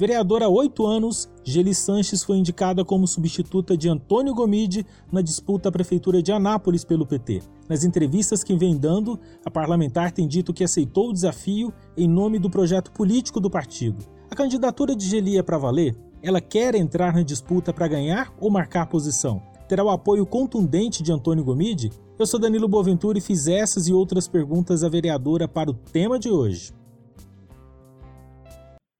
Vereadora há oito anos, Geli Sanches foi indicada como substituta de Antônio Gomide na disputa à Prefeitura de Anápolis pelo PT. Nas entrevistas que vem dando, a parlamentar tem dito que aceitou o desafio em nome do projeto político do partido. A candidatura de Geli é para valer? Ela quer entrar na disputa para ganhar ou marcar posição? Terá o apoio contundente de Antônio Gomide? Eu sou Danilo Boaventura e fiz essas e outras perguntas à vereadora para o tema de hoje.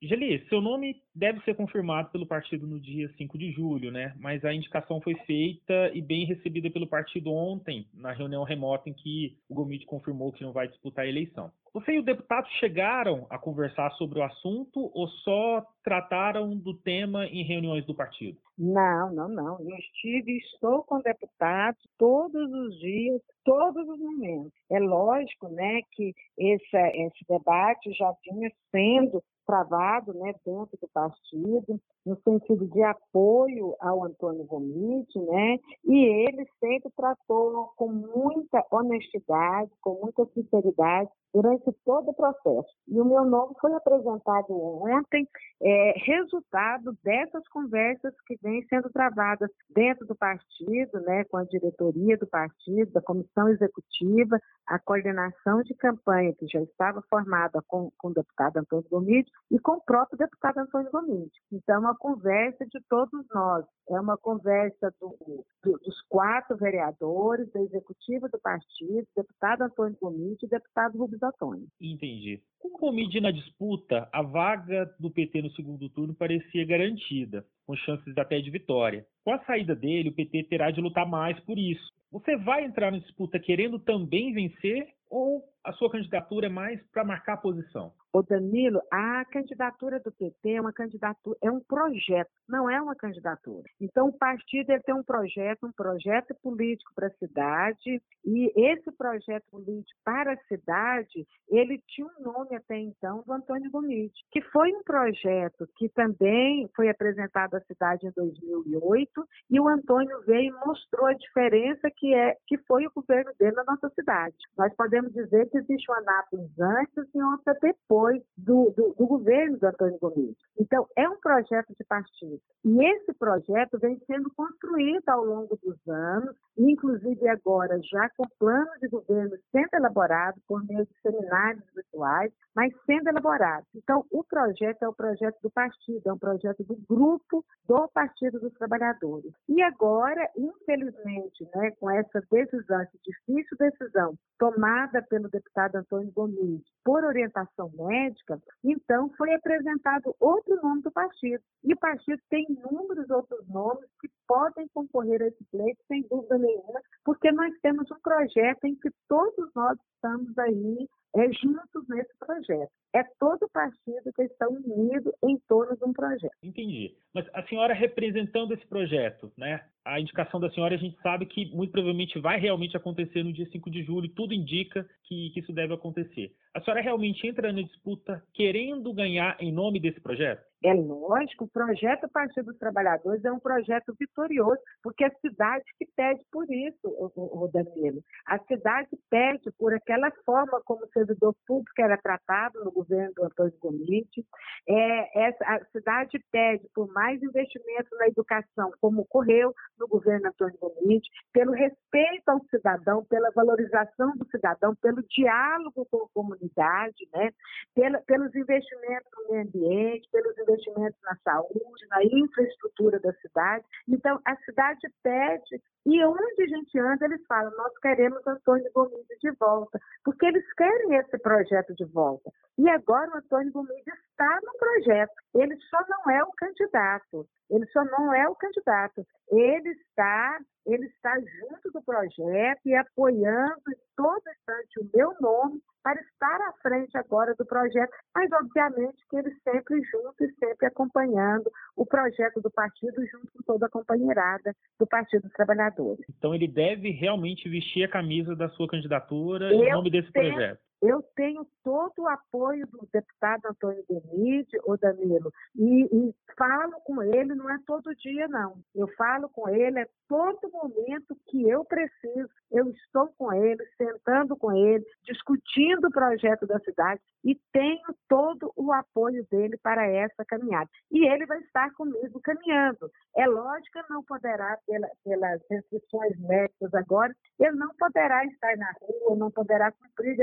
Geli, seu nome deve ser confirmado pelo partido no dia 5 de julho, né? Mas a indicação foi feita e bem recebida pelo partido ontem, na reunião remota em que o Gomide confirmou que não vai disputar a eleição. Você e o deputado chegaram a conversar sobre o assunto ou só trataram do tema em reuniões do partido? Não, não, não. Eu estive e estou com deputados todos os dias, todos os momentos. É lógico, né, que esse, esse debate já vinha sendo travado né, dentro do partido, no sentido de apoio ao Antônio Gomide, né, e ele sempre tratou com muita honestidade, com muita sinceridade durante todo o processo. E o meu nome foi apresentado ontem, é, resultado dessas conversas que vêm sendo travadas dentro do partido, né, com a diretoria do partido, da comissão executiva, a coordenação de campanha que já estava formada com, com o deputado Antônio Gomide e com o próprio deputado Antônio Gomide. Então, é uma conversa de todos nós, é uma conversa do, do, dos quatro vereadores, da executiva do partido, deputado Antônio Gomide e deputado Rubens Antônio. Entendi. Com o Gomide na disputa, a vaga do PT no segundo turno parecia garantida, com chances até de vitória. Com a saída dele, o PT terá de lutar mais por isso. Você vai entrar na disputa querendo também vencer ou a sua candidatura é mais para marcar a posição? O Danilo, a candidatura do PT é uma candidatura, é um projeto, não é uma candidatura. Então o partido ele tem um projeto, um projeto político para a cidade, e esse projeto político para a cidade, ele tinha um nome até então do Antônio Gomide, que foi um projeto que também foi apresentado à cidade em 2008, e o Antônio veio e mostrou a diferença que é que foi o governo dele na nossa cidade. Nós podemos dizer que existe uma Anápolis antes e outra depois do, do, do governo do Antônio Gomes. Então, é um projeto de partido. E esse projeto vem sendo construído ao longo dos anos, inclusive agora já com plano de governo sendo elaborado por meio de seminários virtuais, mas sendo elaborado. Então, o projeto é o projeto do partido, é um projeto do grupo do Partido dos Trabalhadores. E agora, infelizmente, né, com essa decisão, essa difícil decisão tomada pelo deputado Antônio Gomes por orientação médica, então foi apresentado outro nome do partido. E o partido tem inúmeros outros nomes que podem concorrer a esse pleito, sem dúvida nenhuma, porque nós temos um projeto em que todos nós estamos aí é, juntos nesse projeto. É todo partido que está unido em torno de um projeto. Entendi. Mas a senhora representando esse projeto, né? A indicação da senhora a gente sabe que muito provavelmente vai realmente acontecer no dia 5 de julho, tudo indica que, que isso deve acontecer. A senhora realmente entra na disputa querendo ganhar em nome desse projeto? É lógico, o projeto Partido dos Trabalhadores é um projeto vitorioso, porque a cidade que pede por isso, o, o Danilo. A cidade pede por aquela forma como o servidor público era tratado no governo do Antônio Gomite. É, a cidade pede por mais investimento na educação, como ocorreu no governo Antônio Gomite, pelo respeito ao cidadão, pela valorização do cidadão, pelo diálogo com a comunidade, né? Pela, pelos investimentos no meio ambiente, pelos investimentos na saúde, na infraestrutura da cidade. Então, a cidade pede, e onde a gente anda, eles falam: nós queremos Antônio Gomes de volta, porque eles querem esse projeto de volta. E agora o Antônio Gomes está no projeto, ele só não é o candidato. Ele só não é o candidato. Ele está, ele está junto do projeto e apoiando em todo instante o meu nome para estar à frente agora do projeto, mas obviamente que ele sempre junto e sempre acompanhando o projeto do partido junto com toda a companheirada do Partido dos Trabalhadores. Então ele deve realmente vestir a camisa da sua candidatura Eu em nome desse tenho, projeto. Eu tenho todo o apoio do deputado Antônio Benite, o Danilo, e, e, falo com ele, não é todo dia, não. Eu falo com ele, é todo momento que eu preciso, eu estou com ele, sentando com ele, discutindo o projeto da cidade e tenho todo o apoio dele para essa caminhada. E ele vai estar comigo caminhando. É lógico que não poderá, pela, pelas restrições médicas agora, ele não poderá estar na rua, não poderá cumprir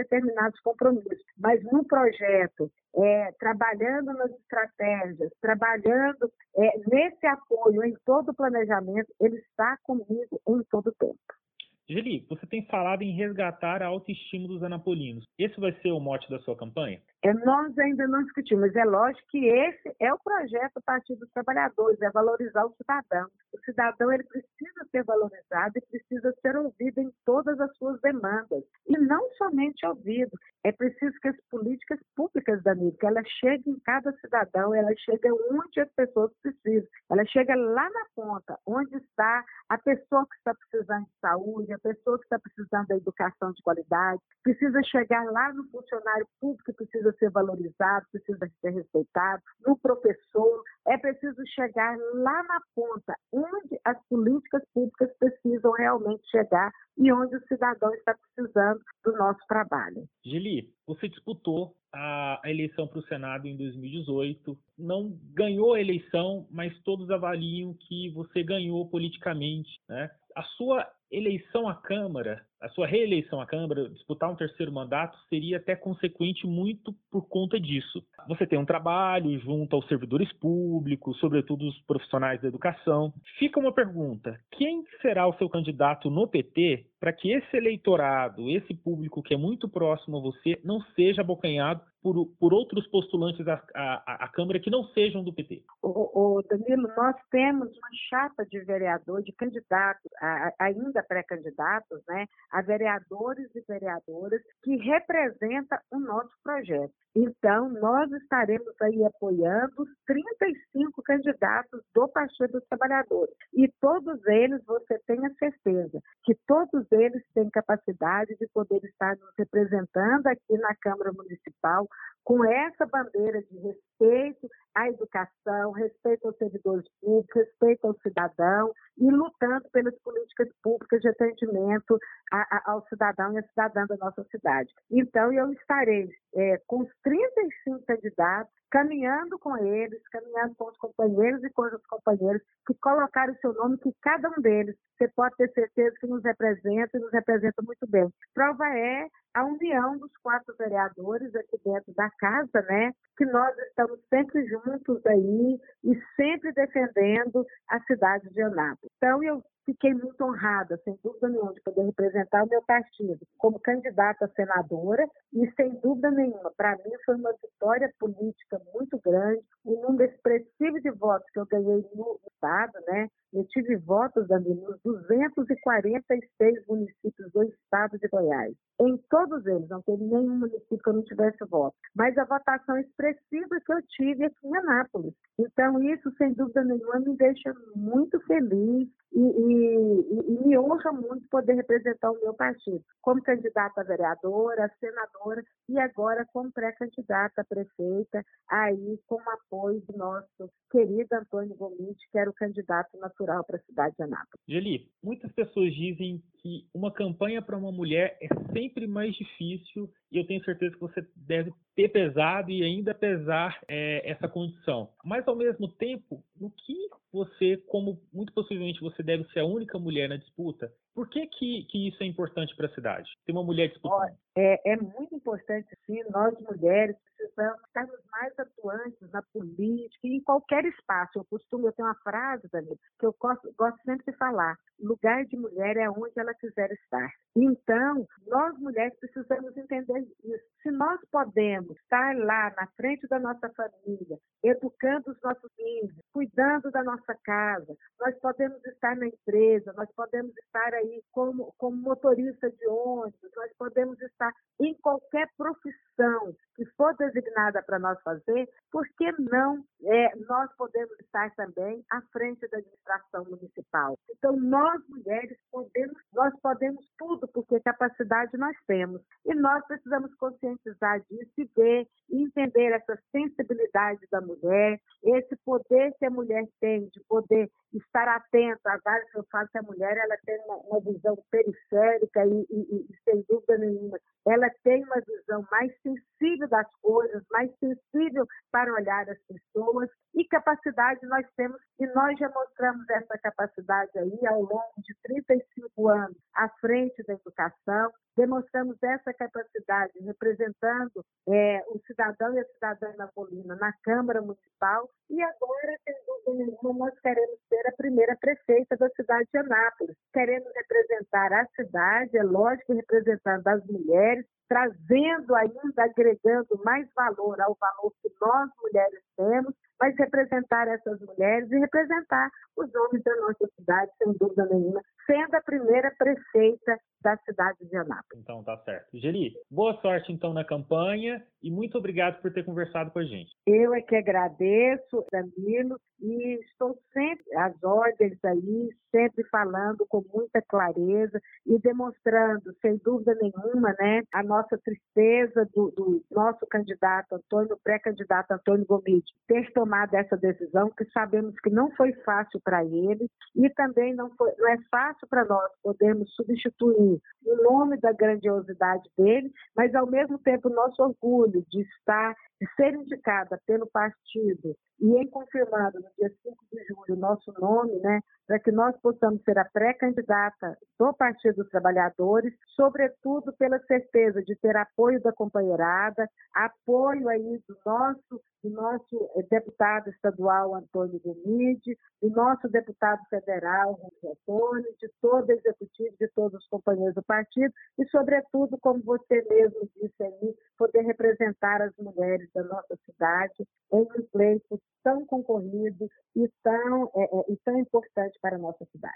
determinados compromissos. Mas no projeto, é, trabalhando nas estratégias, trabalhando é, nesse apoio em todo o planejamento, ele está comigo em todo o tempo. Geli, você tem falado em resgatar a autoestima dos anapolinos. Esse vai ser o mote da sua campanha? É, nós ainda não discutimos, é lógico que esse é o projeto do Partido dos Trabalhadores, é valorizar o cidadão. O cidadão ele precisa ser valorizado e precisa ser ouvido em todas as suas demandas. E não somente ouvido, é preciso que as políticas públicas da MIP, ela chegue em cada cidadão, ela chega onde as pessoas precisam. Ela chega lá na ponta, onde está a pessoa que está precisando de saúde, a pessoa que está precisando da educação de qualidade, precisa chegar lá no funcionário público que precisa ser valorizado, precisa ser respeitado, no professor. É preciso chegar lá na ponta, onde as políticas públicas precisam realmente chegar e onde o cidadão está precisando do nosso trabalho. Gili, você disputou a eleição para o Senado em 2018, não ganhou a eleição, mas todos avaliam que você ganhou politicamente, né? A sua eleição à Câmara, a sua reeleição à Câmara, disputar um terceiro mandato, seria até consequente muito por conta disso. Você tem um trabalho junto aos servidores públicos, sobretudo os profissionais da educação. Fica uma pergunta: quem será o seu candidato no PT para que esse eleitorado, esse público que é muito próximo a você, não seja abocanhado por, por outros postulantes à, à, à, Câmara que não sejam do PT? O, o, Danilo, nós temos uma chapa de vereador, de candidatos, a, ainda pré-candidatos, né, a vereadores e vereadoras que representa o nosso projeto. Então, nós estaremos aí apoiando os 35 candidatos do Partido dos Trabalhadores. E todos eles, você tenha certeza, que todos eles têm capacidade de poder estar nos representando aqui na Câmara Municipal com essa bandeira de respeito à educação, respeito aos servidores públicos, respeito ao cidadão e lutando pelas políticas públicas de atendimento a, a, ao cidadão e à cidadã da nossa cidade. Então, eu estarei é, com os 35 candidatos, caminhando com eles, caminhando com os companheiros e com os companheiros que colocaram o seu nome, que cada um deles, você pode ter certeza que nos representa e nos representa muito bem. Prova é a união dos quatro vereadores aqui dentro da casa, né? Que nós estamos sempre juntos aí e sempre defendendo a cidade de Anápolis. Então, eu fiquei muito honrada, sem dúvida nenhuma, de poder representar o meu partido como candidata a senadora e, sem dúvida nenhuma, para mim foi uma vitória política muito grande, um número expressivo de votos que eu ganhei no Estado, né? Eu tive votos, Dani, nos 246 municípios do Estado de Goiás. Em todos eles, não teve nenhum município que eu não tivesse voto. Mas a votação expressiva que eu tive aqui em Anápolis. Então, isso, sem dúvida nenhuma, me deixa muito feliz e, e, e, me honra muito poder representar o meu partido como candidata a vereadora, senadora e agora como pré-candidata a prefeita, aí com o apoio do nosso querido Antônio Gomes, que era o candidato natural para a cidade de Anápolis. Geli, muitas pessoas dizem que uma campanha para uma mulher é sempre mais difícil e eu tenho certeza que você deve ter pesado e ainda pesar é, essa condição. Mas, ao mesmo tempo, no que você, como muito possivelmente você deve ser a única mulher na disputa, por que, que, que isso é importante para a cidade? Ter uma mulher disputando? É, é muito importante, sim, nós mulheres precisamos estarmos mais atuantes na política e em qualquer espaço. Eu costumo, eu tenho uma frase, Danilo, que eu gosto, gosto sempre de falar: lugar de mulher é onde ela quiser estar. Então, nós mulheres precisamos entender isso. Se nós podemos estar lá na frente da nossa família, educando os nossos filhos, cuidando da nossa casa, nós podemos estar na empresa, nós podemos estar aí como, como motorista de ônibus, nós podemos estar em qualquer profissão que for designada para nós fazer, por que não é, nós podemos estar também à frente da administração municipal? Então, nós mulheres podemos, nós podemos porque capacidade nós temos. E nós precisamos conscientizar disso e ver entender essa sensibilidade da mulher, esse poder que a mulher tem de poder estar atenta a vários eu falo que a mulher ela tem uma, uma visão periférica e, e, e, sem dúvida nenhuma, ela tem uma visão mais sensível das coisas, mais sensível para olhar as pessoas e capacidade nós temos e nós já mostramos essa capacidade aí ao longo de 35 anos à frente da educação, demonstramos essa capacidade representando é, o cidadão e a cidadã napolina na Câmara Municipal e agora, sem dúvida nenhuma, nós queremos ser a primeira prefeita da cidade de Anápolis. Queremos representar a cidade, é lógico, representando as mulheres, trazendo ainda, agregando mais valor ao valor que nós mulheres temos, mas representar essas mulheres e representar os homens da nossa cidade, sem dúvida nenhuma, sendo a primeira prefeita da cidade de Anápolis. Então tá certo. Geli, boa sorte então na campanha e muito obrigado por ter conversado com a gente. Eu é que agradeço, Danilo, e estou sempre às ordens aí, sempre falando com muita clareza e demonstrando, sem dúvida nenhuma, né, a nossa tristeza do, do nosso candidato Antônio, pré-candidato Antônio Gomide, ter tomado essa decisão, que sabemos que não foi fácil para ele e também não, foi, não é fácil para nós podermos substituir o nome da grandiosidade dele, mas ao mesmo tempo nosso orgulho de estar, de ser indicada pelo partido e em confirmado no dia 5 de julho nosso nome, né, para que nós possamos ser a pré-candidata do Partido dos Trabalhadores, sobretudo pela certeza de ter apoio da companheirada, apoio aí do nosso, do nosso eh, deputado estadual Antônio Gomide, do nosso deputado federal Rui Antônio, de todo o executivo, de todos os companheiros do partido e, sobretudo, como você mesmo disse aí, poder representar as mulheres da nossa cidade em um pleito tão concorrido e tão, é, é, e tão importante para a nossa cidade.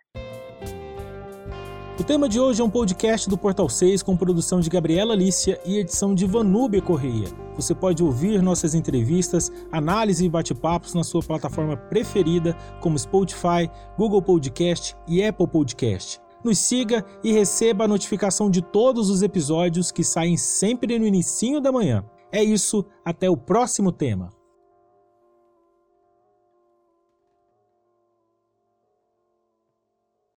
O tema de hoje é um podcast do Portal 6 com produção de Gabriela Lícia e edição de Vanúbia Correia. Você pode ouvir nossas entrevistas, análise e bate-papos na sua plataforma preferida, como Spotify, Google Podcast e Apple Podcast. Nos siga e receba a notificação de todos os episódios que saem sempre no início da manhã. É isso, até o próximo tema.